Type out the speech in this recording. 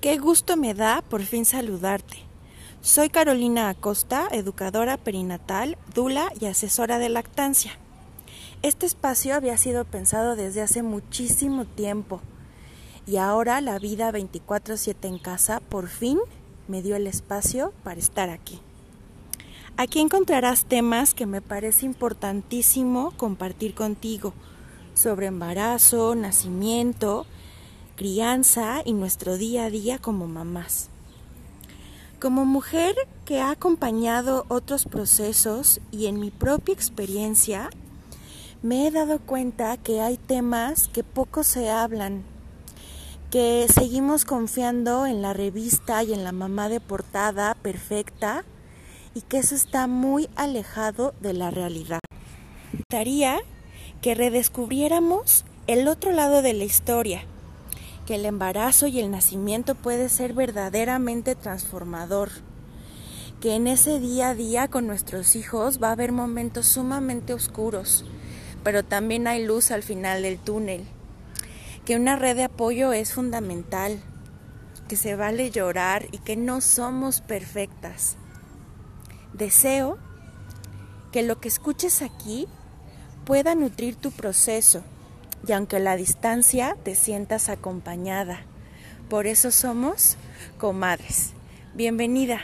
Qué gusto me da por fin saludarte. Soy Carolina Acosta, educadora perinatal, dula y asesora de lactancia. Este espacio había sido pensado desde hace muchísimo tiempo y ahora la vida 24/7 en casa por fin me dio el espacio para estar aquí. Aquí encontrarás temas que me parece importantísimo compartir contigo sobre embarazo, nacimiento, crianza y nuestro día a día como mamás. Como mujer que ha acompañado otros procesos y en mi propia experiencia, me he dado cuenta que hay temas que poco se hablan, que seguimos confiando en la revista y en la mamá de portada perfecta y que eso está muy alejado de la realidad. Me gustaría que redescubriéramos el otro lado de la historia, que el embarazo y el nacimiento puede ser verdaderamente transformador, que en ese día a día con nuestros hijos va a haber momentos sumamente oscuros, pero también hay luz al final del túnel, que una red de apoyo es fundamental, que se vale llorar y que no somos perfectas. Deseo que lo que escuches aquí pueda nutrir tu proceso y aunque la distancia te sientas acompañada. Por eso somos comadres. Bienvenida.